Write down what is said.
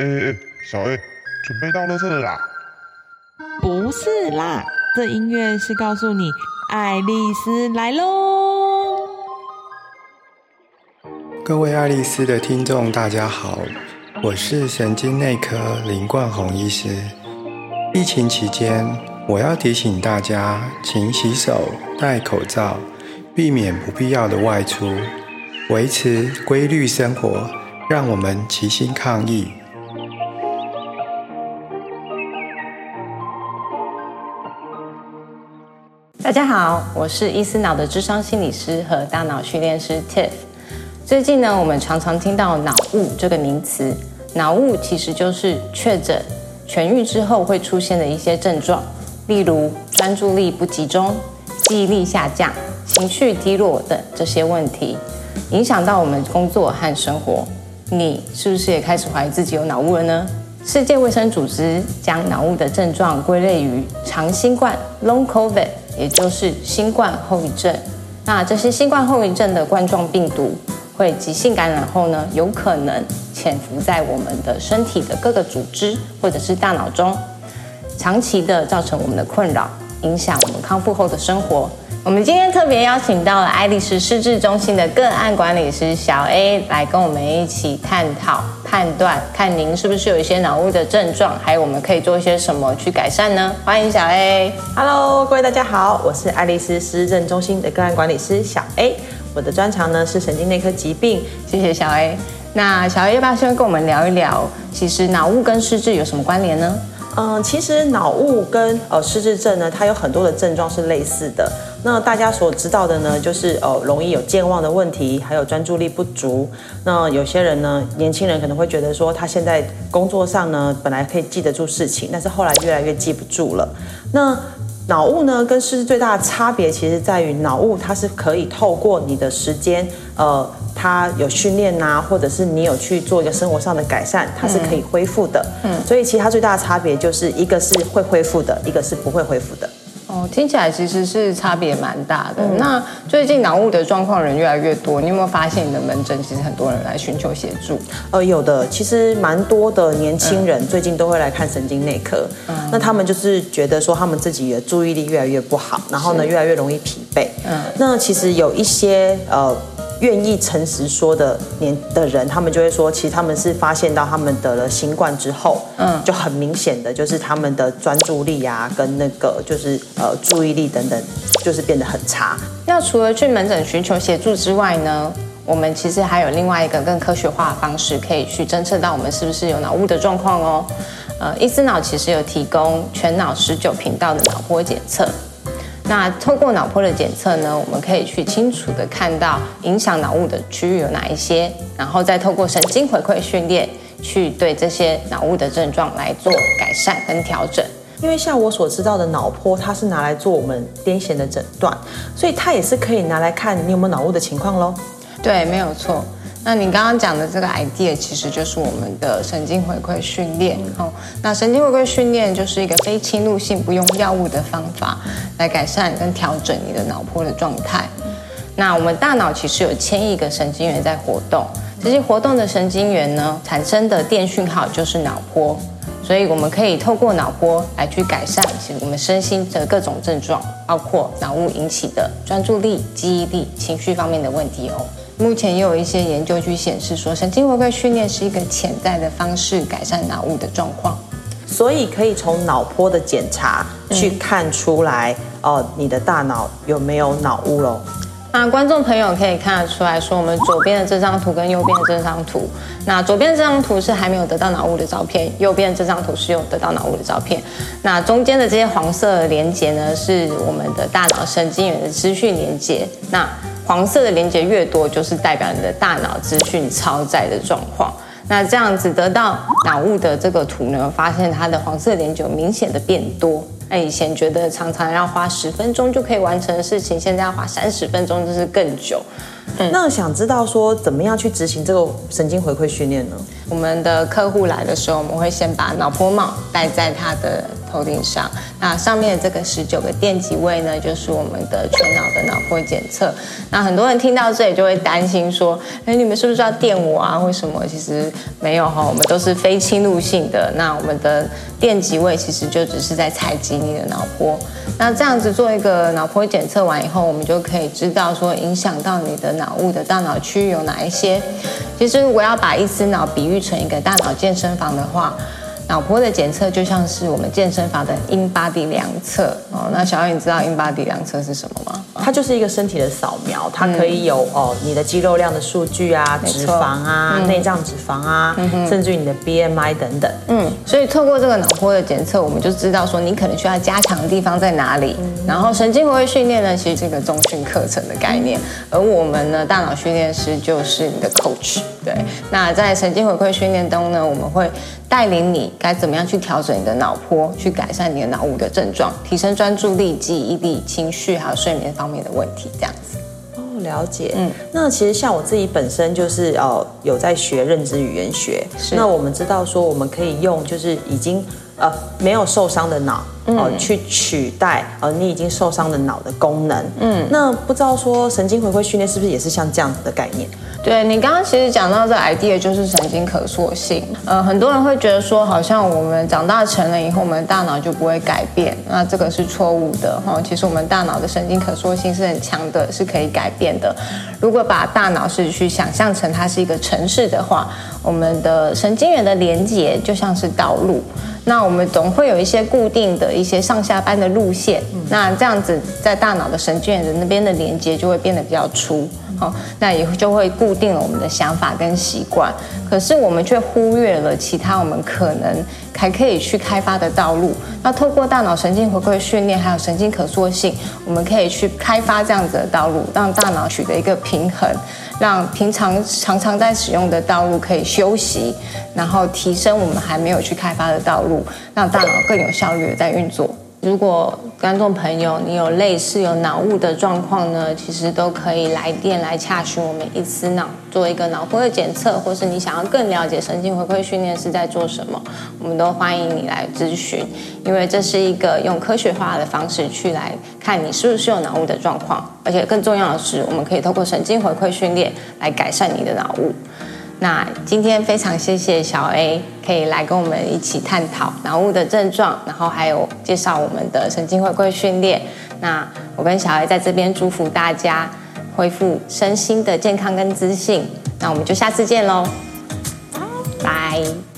哎哎，小 A，准备到垃圾了啦？不是啦，这音乐是告诉你，爱丽丝来喽。各位爱丽丝的听众，大家好，我是神经内科林冠宏医师。疫情期间，我要提醒大家，勤洗手、戴口罩，避免不必要的外出，维持规律生活，让我们齐心抗疫。大家好，我是伊思脑的智商心理师和大脑训练师 Tiff。最近呢，我们常常听到脑雾这个名词。脑雾其实就是确诊痊愈之后会出现的一些症状，例如专注力不集中、记忆力下降、情绪低落等这些问题，影响到我们工作和生活。你是不是也开始怀疑自己有脑雾了呢？世界卫生组织将脑雾的症状归类于长新冠 （Long COVID），也就是新冠后遗症。那这些新冠后遗症的冠状病毒会急性感染后呢，有可能潜伏在我们的身体的各个组织或者是大脑中，长期的造成我们的困扰，影响我们康复后的生活。我们今天特别邀请到了爱丽丝失智中心的个案管理师小 A 来跟我们一起探讨、判断，看您是不是有一些脑雾的症状，还有我们可以做一些什么去改善呢？欢迎小 A。Hello，各位大家好，我是爱丽丝失智中心的个案管理师小 A，我的专长呢是神经内科疾病。谢谢小 A。那小 A 要不要先跟我们聊一聊，其实脑雾跟失智有什么关联呢？嗯，其实脑雾跟呃失智症呢，它有很多的症状是类似的。那大家所知道的呢，就是呃容易有健忘的问题，还有专注力不足。那有些人呢，年轻人可能会觉得说，他现在工作上呢，本来可以记得住事情，但是后来越来越记不住了。那脑雾呢，跟失智最大的差别，其实在于脑雾它是可以透过你的时间，呃，它有训练呐、或者是你有去做一个生活上的改善，它是可以恢复的。嗯，所以其实它最大的差别就是一个是会恢复的，一个是不会恢复的。哦，听起来其实是差别蛮大的。那最近脑雾的状况人越来越多，你有没有发现你的门诊其实很多人来寻求协助？呃，有的，其实蛮多的年轻人最近都会来看神经内科。嗯那他们就是觉得说他们自己的注意力越来越不好，然后呢越来越容易疲惫。嗯，那其实有一些呃愿意诚实说的年的人，他们就会说，其实他们是发现到他们得了新冠之后，嗯，就很明显的就是他们的专注力啊，跟那个就是呃注意力等等，就是变得很差。那除了去门诊寻求协助之外呢，我们其实还有另外一个更科学化的方式，可以去侦测到我们是不是有脑雾的状况哦。呃，伊思脑其实有提供全脑十九频道的脑波检测。那透过脑波的检测呢，我们可以去清楚的看到影响脑雾的区域有哪一些，然后再透过神经回馈训练，去对这些脑雾的症状来做改善跟调整。因为像我所知道的脑波，它是拿来做我们癫痫的诊断，所以它也是可以拿来看你有没有脑雾的情况喽。对，没有错。那你刚刚讲的这个 idea 其实就是我们的神经回馈训练哦。那神经回馈训练就是一个非侵入性、不用药物的方法，来改善跟调整你的脑波的状态。那我们大脑其实有千亿个神经元在活动，这些活动的神经元呢，产生的电讯号就是脑波。所以我们可以透过脑波来去改善其实我们身心的各种症状，包括脑雾引起的专注力、记忆力、情绪方面的问题哦。目前也有一些研究去显示说，神经回馈训练是一个潜在的方式改善脑雾的状况。所以可以从脑波的检查去看出来，哦、你的大脑有没有脑雾喽？那观众朋友可以看得出来说，我们左边的这张图跟右边的这张图，那左边这张图是还没有得到脑雾的照片，右边这张图是有得到脑雾的照片。那中间的这些黄色的连接呢，是我们的大脑神经元的资讯连接。那黄色的连接越多，就是代表你的大脑资讯超载的状况。那这样子得到脑雾的这个图呢，发现它的黄色连接有明显的变多。那以前觉得常常要花十分钟就可以完成的事情，现在要花三十分钟，就是更久。那想知道说怎么样去执行这个神经回馈训练呢？我们的客户来的时候，我们会先把脑波帽戴在他的头顶上。那上面的这个十九个电极位呢，就是我们的全脑的脑波检测。那很多人听到这里就会担心说，哎，你们是不是要电我啊？为什么？其实没有哈，我们都是非侵入性的。那我们的电极位其实就只是在采集你的脑波。那这样子做一个脑波检测完以后，我们就可以知道说影响到你的脑雾的大脑区域有哪一些。其实如果要把一只脑比喻成一个大脑健身房的话，脑波的检测就像是我们健身房的 in body 量测哦。那小艾，你知道 in body 量测是什么吗？它就是一个身体的扫描，它可以有哦你的肌肉量的数据啊，脂肪啊，内脏脂肪啊，甚至于你的 BMI 等等。嗯，所以透过这个脑波的检测，我们就知道说你可能需要加强的地方在哪里。然后神经回馈训练呢，其实是一个中训课程的概念，而我们呢，大脑训练师就是你的 coach。对，那在神经回馈训练中呢，我们会带领你该怎么样去调整你的脑波，去改善你的脑雾的症状，提升专注力、记忆力、情绪还有睡眠方面的问题，这样子。哦，了解。嗯，那其实像我自己本身就是哦有在学认知语言学，那我们知道说我们可以用就是已经呃没有受伤的脑。哦，去取代呃你已经受伤的脑的功能。嗯，那不知道说神经回馈训练是不是也是像这样子的概念？对你刚刚其实讲到这 idea 就是神经可塑性。呃，很多人会觉得说，好像我们长大成了以后，我们的大脑就不会改变。那这个是错误的哈。其实我们大脑的神经可塑性是很强的，是可以改变的。如果把大脑是去想象成它是一个城市的话，我们的神经元的连接就像是道路。那我们总会有一些固定的一些上下班的路线，那这样子在大脑的神经元的那边的连接就会变得比较粗，好，那也就会固定了我们的想法跟习惯。可是我们却忽略了其他我们可能还可以去开发的道路。那透过大脑神经回馈训练，还有神经可塑性，我们可以去开发这样子的道路，让大脑取得一个平衡。让平常常常在使用的道路可以休息，然后提升我们还没有去开发的道路，让大脑更有效率的在运作。如果观众朋友你有类似有脑雾的状况呢，其实都可以来电来洽询我们一次脑做一个脑波的检测，或是你想要更了解神经回馈训练是在做什么，我们都欢迎你来咨询，因为这是一个用科学化的方式去来看你是不是有脑雾的状况，而且更重要的是，我们可以透过神经回馈训练来改善你的脑雾。那今天非常谢谢小 A 可以来跟我们一起探讨脑雾的症状，然后还有介绍我们的神经回馈训练。那我跟小 A 在这边祝福大家恢复身心的健康跟自信。那我们就下次见喽，拜。